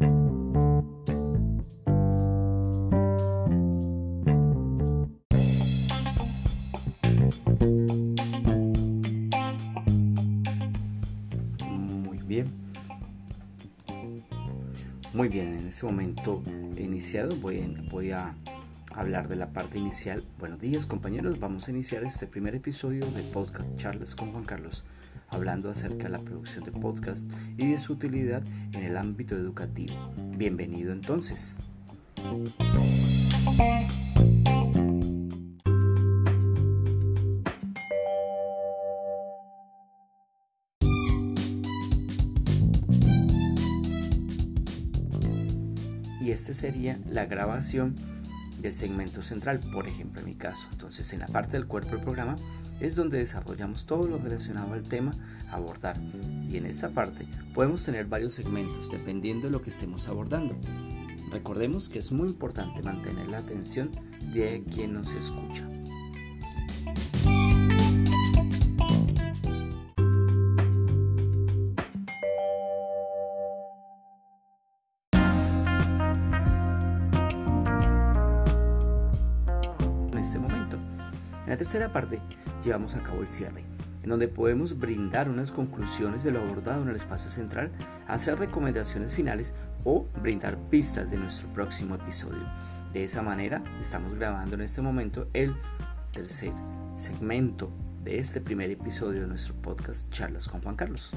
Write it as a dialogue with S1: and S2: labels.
S1: Muy bien. Muy bien, en este momento iniciado voy, voy a hablar de la parte inicial. Buenos días compañeros, vamos a iniciar este primer episodio de Podcast Charles con Juan Carlos, hablando acerca de la producción de podcast y de su utilidad en el ámbito educativo. Bienvenido entonces. Y esta sería la grabación del segmento central, por ejemplo en mi caso. Entonces en la parte del cuerpo del programa es donde desarrollamos todo lo relacionado al tema abordar. Y en esta parte podemos tener varios segmentos dependiendo de lo que estemos abordando. Recordemos que es muy importante mantener la atención de quien nos escucha. En la tercera parte llevamos a cabo el cierre, en donde podemos brindar unas conclusiones de lo abordado en el espacio central, hacer recomendaciones finales o brindar pistas de nuestro próximo episodio. De esa manera estamos grabando en este momento el tercer segmento de este primer episodio de nuestro podcast Charlas con Juan Carlos.